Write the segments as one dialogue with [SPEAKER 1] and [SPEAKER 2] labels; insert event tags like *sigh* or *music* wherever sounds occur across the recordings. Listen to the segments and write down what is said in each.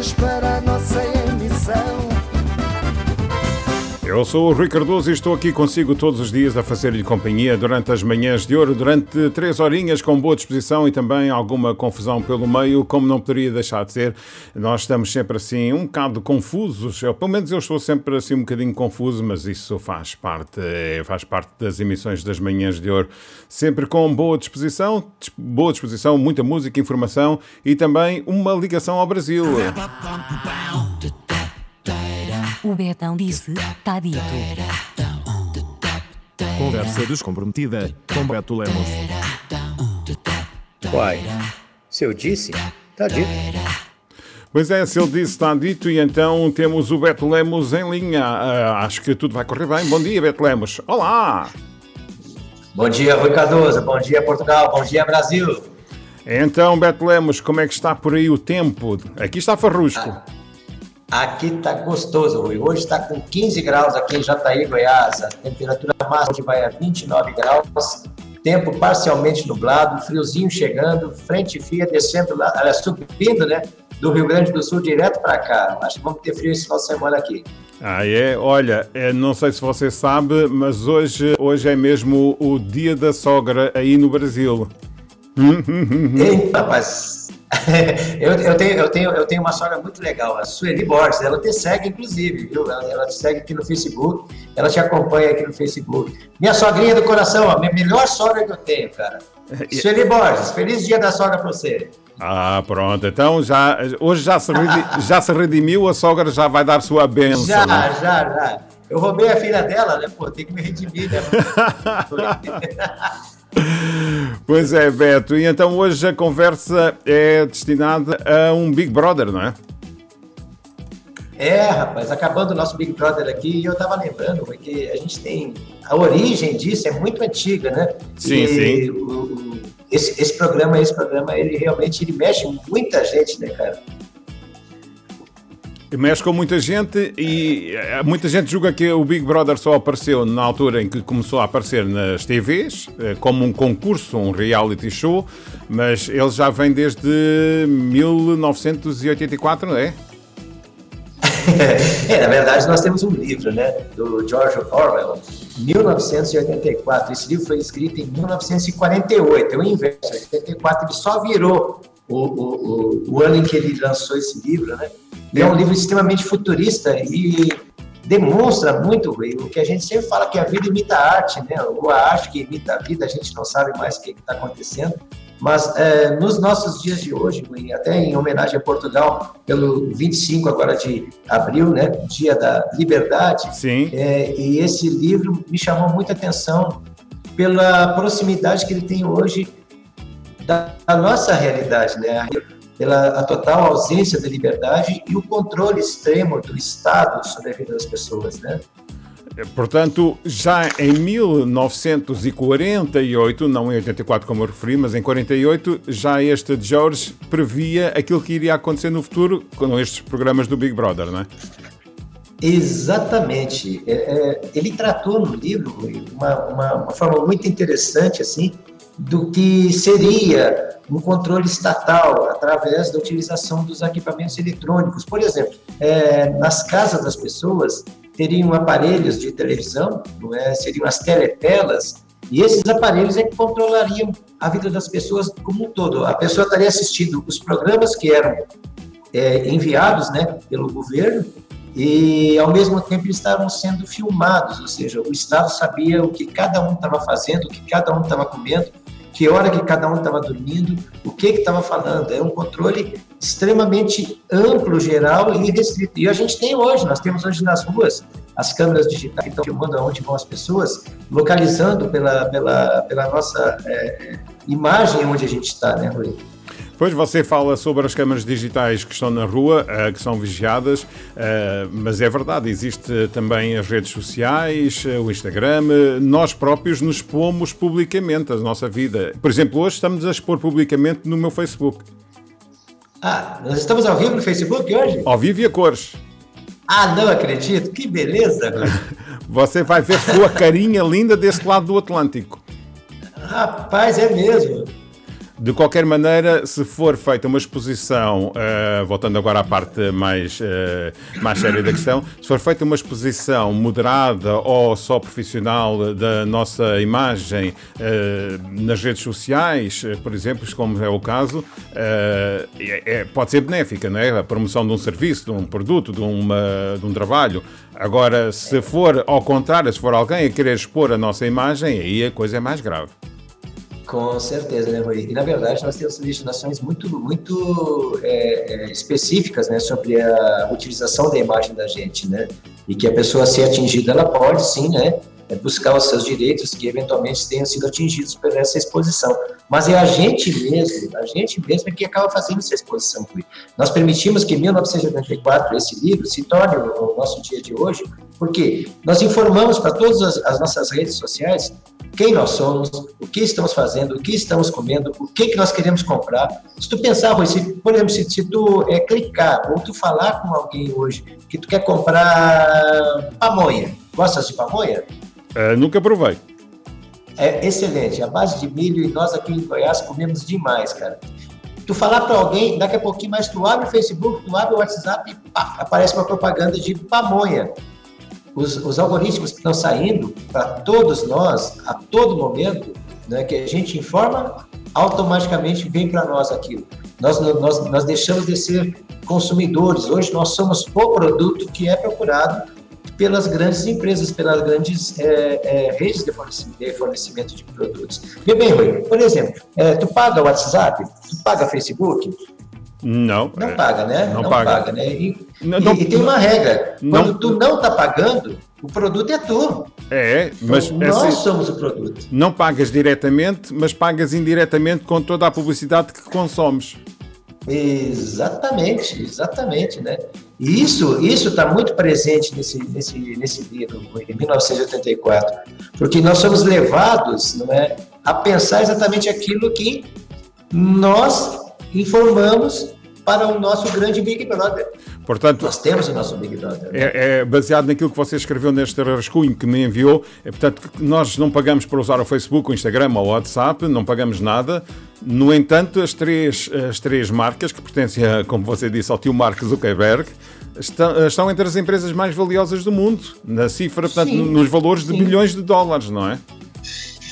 [SPEAKER 1] convites para
[SPEAKER 2] Eu sou o Rui Cardoso e estou aqui consigo todos os dias a fazer-lhe companhia durante as manhãs de ouro, durante três horinhas com boa disposição e também alguma confusão pelo meio, como não poderia deixar de ser. Nós estamos sempre assim um bocado confusos, eu, pelo menos eu estou sempre assim um bocadinho confuso, mas isso faz parte, é, faz parte das emissões das manhãs de ouro. Sempre com boa disposição, boa disposição, muita música, informação e também uma ligação ao Brasil.
[SPEAKER 3] O Betão disse, tá dito.
[SPEAKER 4] Conversa descomprometida com Beto Lemos.
[SPEAKER 5] Uai, se eu disse, tá dito.
[SPEAKER 2] Pois é, se ele disse está dito e então temos o Beto Lemos em linha. Uh, acho que tudo vai correr bem. Bom dia, Beto Lemos. Olá!
[SPEAKER 5] Bom dia, Rui Cardoso. Bom dia, Portugal. Bom dia, Brasil.
[SPEAKER 2] Então, Beto Lemos, como é que está por aí o tempo? Aqui está Farrusco. Ah.
[SPEAKER 5] Aqui tá gostoso, Rui. Hoje está com 15 graus aqui em Jataí, Goiás. A temperatura máxima vai a 29 graus. Tempo parcialmente nublado, friozinho chegando, frente fria descendo lá, ela subindo, né? Do Rio Grande do Sul direto para cá. Acho que vamos ter frio esse final de semana aqui.
[SPEAKER 2] Ah, é? Olha, é, não sei se você sabe, mas hoje, hoje é mesmo o dia da sogra aí no Brasil. *laughs*
[SPEAKER 5] Eita, rapaz, *laughs* eu, eu, tenho, eu, tenho, eu tenho uma sogra muito legal, a Sueli Borges, ela te segue, inclusive, viu? Ela, ela, te segue aqui no Facebook, ela te acompanha aqui no Facebook. Minha sogrinha do coração, a minha melhor sogra que eu tenho, cara. *laughs* Sueli Borges, feliz dia da sogra pra você.
[SPEAKER 2] Ah, pronto. Então já, hoje já se, redimiu, *laughs* já se redimiu, a sogra já vai dar sua bênção.
[SPEAKER 5] Já, né? já, já. Eu roubei a filha dela, né? Pô, tem que me redimir, né?
[SPEAKER 2] Pois é, Beto. E então hoje a conversa é destinada a um Big Brother, não é?
[SPEAKER 5] É, rapaz, acabando o nosso Big Brother aqui, eu tava lembrando que a gente tem. A origem disso é muito antiga, né?
[SPEAKER 2] Sim, e sim.
[SPEAKER 5] O, o, esse, esse programa, esse programa, ele realmente ele mexe muita gente, né, cara?
[SPEAKER 2] Mexe com muita gente e eh, muita gente julga que o Big Brother só apareceu na altura em que começou a aparecer nas TVs, eh, como um concurso, um reality show, mas ele já vem desde 1984, não é? *laughs*
[SPEAKER 5] é, na verdade nós temos um livro, né, do George Orwell, 1984. Esse livro foi escrito em 1948, é o inverso, 84 ele só virou o, o, o, o ano em que ele lançou esse livro, né? E é um livro extremamente futurista e demonstra muito o que a gente sempre fala que a vida imita a arte, né? Ou a arte que imita a vida, a gente não sabe mais o que está acontecendo. Mas é, nos nossos dias de hoje, até em homenagem a Portugal, pelo 25 agora de abril, né, Dia da Liberdade,
[SPEAKER 2] Sim.
[SPEAKER 5] É, e esse livro me chamou muita atenção pela proximidade que ele tem hoje da, da nossa realidade, né? Pela a total ausência de liberdade e o controle extremo do Estado sobre a vida das pessoas, né?
[SPEAKER 2] Portanto, já em 1948, não em 84 como eu referi, mas em 48, já este George previa aquilo que iria acontecer no futuro com estes programas do Big Brother, não é?
[SPEAKER 5] Exatamente. É, é, ele tratou no livro uma, uma, uma forma muito interessante, assim, do que seria um controle estatal através da utilização dos equipamentos eletrônicos. Por exemplo, é, nas casas das pessoas teriam aparelhos de televisão, não é? seriam as teletelas, e esses aparelhos é que controlariam a vida das pessoas como um todo. A pessoa estaria assistindo os programas que eram é, enviados né, pelo governo e, ao mesmo tempo, eles estavam sendo filmados, ou seja, o Estado sabia o que cada um estava fazendo, o que cada um estava comendo, que hora que cada um estava dormindo, o que estava falando. É um controle extremamente amplo, geral e restrito. E a gente tem hoje, nós temos hoje nas ruas as câmeras digitais que estão filmando aonde vão as pessoas, localizando pela, pela, pela nossa é, imagem onde a gente está, né, Rui?
[SPEAKER 2] Pois você fala sobre as câmaras digitais que estão na rua, uh, que são vigiadas, uh, mas é verdade, existe também as redes sociais, uh, o Instagram, nós próprios nos expomos publicamente a nossa vida. Por exemplo, hoje estamos a expor publicamente no meu Facebook.
[SPEAKER 5] Ah, nós estamos ao vivo no Facebook hoje?
[SPEAKER 2] Ao vivo e a cores.
[SPEAKER 5] Ah, não acredito, que beleza! *laughs*
[SPEAKER 2] você vai ver sua carinha linda desse lado do Atlântico.
[SPEAKER 5] Rapaz, é mesmo.
[SPEAKER 2] De qualquer maneira, se for feita uma exposição, uh, voltando agora à parte mais, uh, mais séria da questão, se for feita uma exposição moderada ou só profissional da nossa imagem uh, nas redes sociais, por exemplo, como é o caso, é, pode ser benéfica, não é? A promoção de um serviço, de um produto, de, uma, de um trabalho. Agora, se for ao contrário, se for alguém a querer expor a nossa imagem, aí a coisa é mais grave.
[SPEAKER 5] Com certeza, né, Rui? E na verdade nós temos legislações muito, muito é, é, específicas, né, sobre a utilização da imagem da gente, né? E que a pessoa ser atingida, ela pode sim, né, é buscar os seus direitos que eventualmente tenham sido atingidos por essa exposição. Mas é a gente mesmo, a gente mesmo é que acaba fazendo essa exposição. Nós permitimos que em 1984 esse livro se torne o nosso dia de hoje, porque nós informamos para todas as, as nossas redes sociais quem nós somos, o que estamos fazendo, o que estamos comendo, o que, que nós queremos comprar. Se tu pensar, Rui, se, por exemplo, se, se tu é, clicar ou tu falar com alguém hoje que tu quer comprar pamonha, gostas de pamonha?
[SPEAKER 2] Uh, nunca provei.
[SPEAKER 5] É excelente, a base de milho e nós aqui em Goiás comemos demais, cara. Tu falar para alguém, daqui a pouquinho mais tu abre o Facebook, tu abre o WhatsApp e pá, aparece uma propaganda de pamonha os, os algoritmos que estão saindo para todos nós, a todo momento, né, que a gente informa, automaticamente vem para nós aquilo. Nós, nós, nós deixamos de ser consumidores, hoje nós somos o produto que é procurado pelas grandes empresas, pelas grandes é, é, redes de fornecimento, de fornecimento, de produtos. Vê bem, Rui, por exemplo, é, tu paga o WhatsApp, tu paga Facebook,
[SPEAKER 2] não.
[SPEAKER 5] Não paga, né?
[SPEAKER 2] Não, não paga.
[SPEAKER 5] paga. né? E, não, e, e, tem uma regra. Quando tu não está pagando, o produto é tu.
[SPEAKER 2] É, mas
[SPEAKER 5] então, nós assim, somos o produto.
[SPEAKER 2] Não pagas diretamente, mas pagas indiretamente com toda a publicidade que consomes.
[SPEAKER 5] Exatamente, exatamente, né? E isso isso está muito presente nesse, nesse, nesse livro, em 1984, porque nós somos levados, não é, a pensar exatamente aquilo que nós informamos para o nosso grande Big Brother.
[SPEAKER 2] Portanto,
[SPEAKER 5] Nós temos o nosso Big Brother.
[SPEAKER 2] Né? É, é, baseado naquilo que você escreveu neste rascunho que me enviou. É, portanto, nós não pagamos para usar o Facebook, o Instagram ou o WhatsApp, não pagamos nada. No entanto, as três, as três marcas, que pertencem, a, como você disse, ao tio Mark Zuckerberg, estão, estão entre as empresas mais valiosas do mundo, na cifra, portanto, sim, nos valores de sim. bilhões de dólares, não é?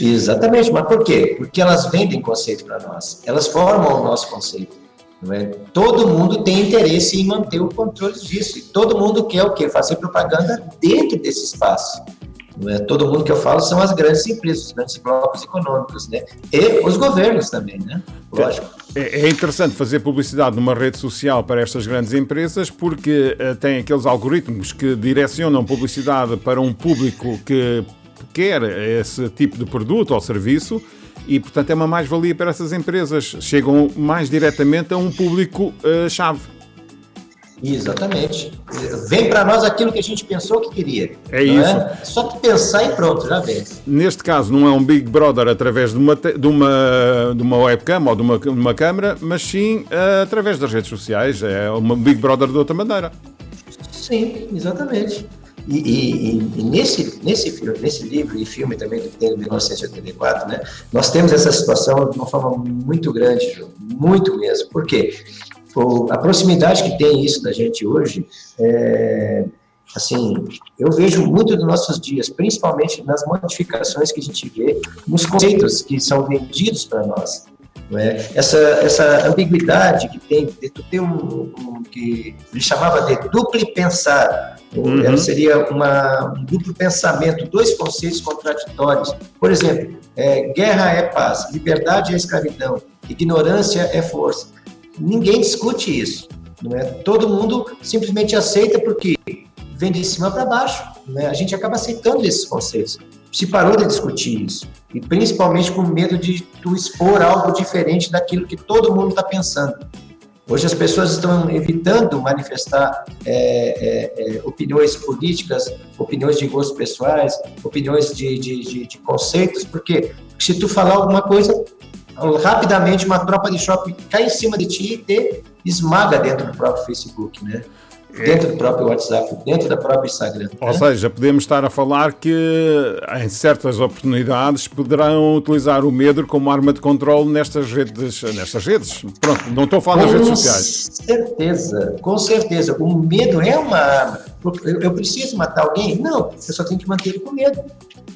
[SPEAKER 5] Exatamente, mas por quê? Porque elas vendem conceito para nós, elas formam o nosso conceito. É? Todo mundo tem interesse em manter o controle disso, e todo mundo quer o quê? Fazer propaganda dentro desse espaço. É? Todo mundo que eu falo são as grandes empresas, os grandes blocos econômicos, né? E os governos também, né? Lógico.
[SPEAKER 2] É, é interessante fazer publicidade numa rede social para estas grandes empresas porque uh, tem aqueles algoritmos que direcionam publicidade para um público que quer esse tipo de produto ou serviço e, portanto, é uma mais-valia para essas empresas. Chegam mais diretamente a um público-chave. Uh,
[SPEAKER 5] Exatamente. Vem para nós aquilo que a gente pensou que queria.
[SPEAKER 2] É isso. É?
[SPEAKER 5] Só que pensar e pronto, já vem.
[SPEAKER 2] Neste caso, não é um Big Brother através de uma, de uma, de uma webcam ou de uma, uma câmera, mas sim uh, através das redes sociais. É um Big Brother de outra maneira.
[SPEAKER 5] Sim, exatamente. E, e, e, nesse, nesse, filme, nesse livro e filme também que tem de 1984, né, nós temos essa situação de uma forma muito grande, muito mesmo. Por quê? a proximidade que tem isso da gente hoje, é, assim, eu vejo muito dos nossos dias, principalmente nas modificações que a gente vê nos conceitos que são vendidos para nós. É? Essa, essa ambiguidade que tem de tu ter um, um que ele chamava de duplo pensar, uhum. seria uma, um duplo pensamento, dois conceitos contraditórios. Por exemplo, é, guerra é paz, liberdade é escravidão, ignorância é força. Ninguém discute isso. Não é? Todo mundo simplesmente aceita porque vem de cima para baixo. Né? A gente acaba aceitando esses conceitos se parou de discutir isso. E principalmente com medo de tu expor algo diferente daquilo que todo mundo está pensando. Hoje as pessoas estão evitando manifestar é, é, é, opiniões políticas, opiniões de gostos pessoais, opiniões de, de, de, de conceitos, porque se tu falar alguma coisa, rapidamente uma tropa de shopping cai em cima de ti e te esmaga dentro do próprio Facebook, né? Dentro do próprio WhatsApp, dentro da própria Instagram.
[SPEAKER 2] Ou
[SPEAKER 5] né?
[SPEAKER 2] seja, podemos estar a falar que em certas oportunidades poderão utilizar o medo como arma de controle nestas redes. Nestas redes. Pronto, não estou a falar das redes sociais.
[SPEAKER 5] Com certeza, com certeza. O medo é uma arma. Eu, eu preciso matar alguém? Não, eu só tenho que manter ele com medo.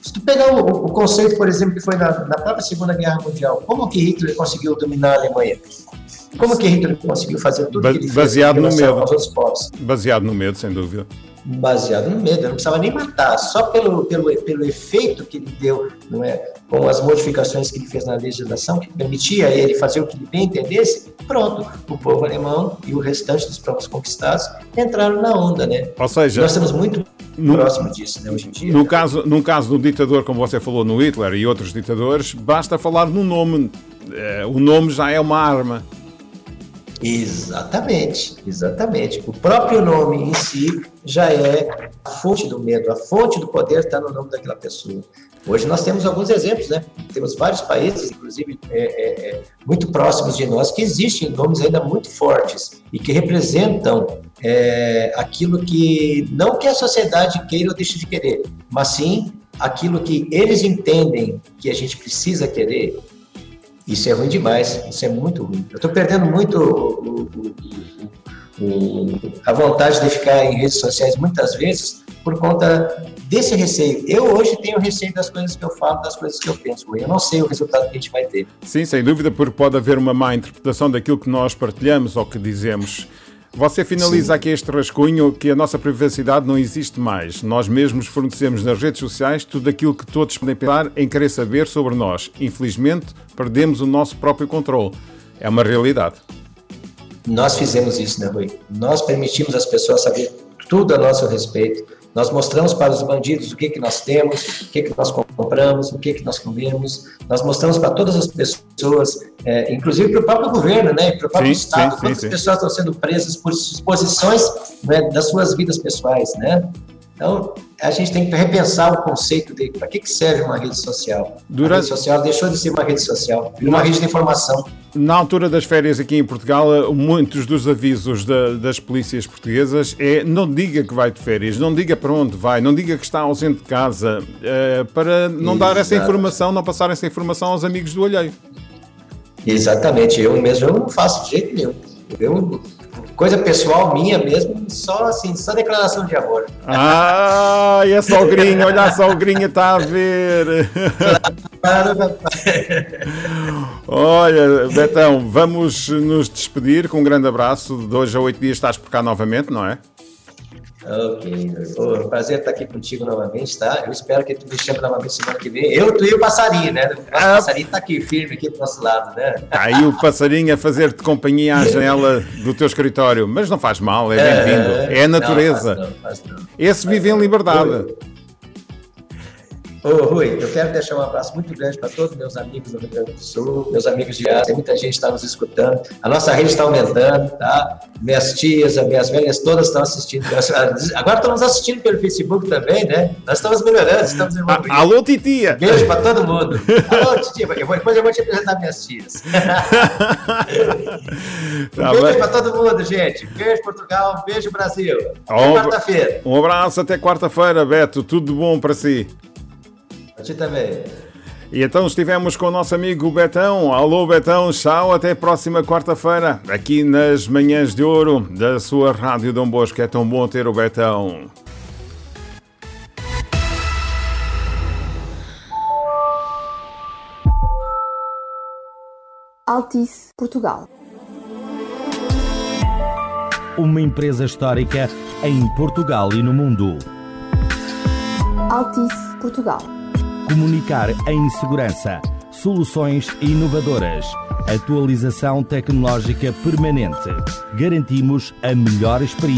[SPEAKER 5] Se tu pegar o, o conceito, por exemplo, que foi na, na própria Segunda Guerra Mundial, como que Hitler conseguiu dominar a Alemanha? Como que Hitler conseguiu fazer tudo
[SPEAKER 2] Ba
[SPEAKER 5] que
[SPEAKER 2] baseado no
[SPEAKER 5] relação
[SPEAKER 2] medo. Baseado no medo, sem dúvida.
[SPEAKER 5] baseado no medo, eu não precisava nem matar, só pelo, pelo, pelo efeito que ele deu, não é? com as modificações que ele fez na legislação, que permitia ele fazer o que ele bem entendesse, pronto, o povo alemão e o restante dos povos conquistados entraram na onda, né?
[SPEAKER 2] Ou seja,
[SPEAKER 5] Nós estamos muito
[SPEAKER 2] No-
[SPEAKER 5] próximo disso, né, hoje em dia.
[SPEAKER 2] no caso, no caso do ditador, como você falou no Hitler e outros ditadores, basta falar no nome. Eh, O nome já é uma arma.
[SPEAKER 5] Exatamente, exatamente. O próprio nome em si já é a fonte do medo, a fonte do poder está no nome daquela pessoa. Hoje nós temos alguns exemplos, né? Temos vários países, inclusive é, é, é, muito próximos de nós, que existem nomes ainda muito fortes e que representam é, aquilo que não que a sociedade queira ou deixe de querer, mas sim aquilo que eles entendem que a gente precisa querer isso é ruim demais, isso é muito ruim. Eu estou perdendo muito o- o- o- a vontade de ficar em redes sociais muitas vezes por conta desse receio. Eu hoje tenho receio das coisas que eu falo, das coisas que eu penso. Eu não sei o resultado que a gente vai ter.
[SPEAKER 2] Sim, sem dúvida, porque pode haver uma má interpretação daquilo que nós partilhamos ou que dizemos. Você finaliza
[SPEAKER 5] Sim.
[SPEAKER 2] aqui este rascunho que a nossa privacidade não existe mais. Nós mesmos fornecemos nas redes sociais tudo aquilo que todos podem pensar em querer saber sobre nós. Infelizmente, perdemos o nosso próprio controle. É uma realidade.
[SPEAKER 5] Nós fizemos isso, né, Rui? Nós permitimos as pessoas saber tudo a nosso respeito. Nós mostramos para os bandidos o que, que nós temos, o que, que nós compramos, o que, que nós comemos. Nós mostramos para todas as pessoas, é, inclusive para o próprio governo, né, para o próprio
[SPEAKER 2] Sim,
[SPEAKER 5] Estado,
[SPEAKER 2] sim,
[SPEAKER 5] quantas
[SPEAKER 2] sim,
[SPEAKER 5] pessoas estão sendo presas por exposições né, das suas vidas pessoais, né? Então, a gente tem que repensar o conceito de para que, que serve uma rede social. A
[SPEAKER 2] Durante-
[SPEAKER 5] rede social deixou de ser uma rede social, uma rede de informação.
[SPEAKER 2] Na altura das férias aqui em Portugal, muitos dos avisos da- das polícias portuguesas é não diga que vai de férias, não diga para onde vai, não diga que está ausente de casa, eh, para não dar essa
[SPEAKER 5] Exato.
[SPEAKER 2] informação, não passar essa informação aos amigos do alheio.
[SPEAKER 5] Exatamente, eu mesmo eu não faço de jeito nenhum. Eu, coisa pessoal minha mesmo, só assim, só declaração de amor.
[SPEAKER 2] Ah, e a sogrinha, olha a sogrinha, está a ver. Olha, Betão, vamos nos despedir com um grande abraço. De hoje a oito dias estás por cá novamente, não é?
[SPEAKER 5] Ok, Pô, prazer estar aqui contigo novamente, tá? Eu espero que tu me chame novamente semana que vem. Eu, tu e o passarinho, né? O
[SPEAKER 2] Ah.
[SPEAKER 5] passarinho tá aqui firme aqui do nosso lado, né?
[SPEAKER 2] Está aí o passarinho a fazer-te companhia à janela do teu escritório, mas não faz mal, é bem-vindo. É a natureza.
[SPEAKER 5] Não, faz não, faz não.
[SPEAKER 2] Esse vive em liberdade.
[SPEAKER 5] Ô, Rui, eu quero deixar um abraço muito grande para todos meus amigos do Rio Grande do Sul, meus amigos de Ásia, muita gente está nos escutando. A nossa rede está aumentando, tá? Minhas tias, as minhas velhas todas estão assistindo. Agora estamos assistindo pelo Facebook também, né? Nós estamos melhorando, estamos evoluindo.
[SPEAKER 2] Alô, titia!
[SPEAKER 5] Beijo para todo mundo. Alô, titia, eu vou- depois eu vou te apresentar minhas tias. *laughs*
[SPEAKER 2] Tá
[SPEAKER 5] beijo para todo mundo, gente. Beijo, Portugal. Beijo, Brasil. Até
[SPEAKER 2] Ó,
[SPEAKER 5] quarta-feira.
[SPEAKER 2] Um abraço até quarta-feira, Beto. Tudo bom para si.
[SPEAKER 5] A ti também.
[SPEAKER 2] E então estivemos com o nosso amigo Betão. Alô, Betão. Tchau. Até próxima quarta-feira, aqui nas Manhãs de Ouro da sua Rádio Dom Bosco. É tão bom ter o Betão.
[SPEAKER 6] Altice Portugal.
[SPEAKER 7] Uma empresa histórica em Portugal e no mundo.
[SPEAKER 6] Altice Portugal.
[SPEAKER 7] Comunicar em segurança. Soluções inovadoras. Atualização tecnológica permanente. Garantimos a melhor experiência.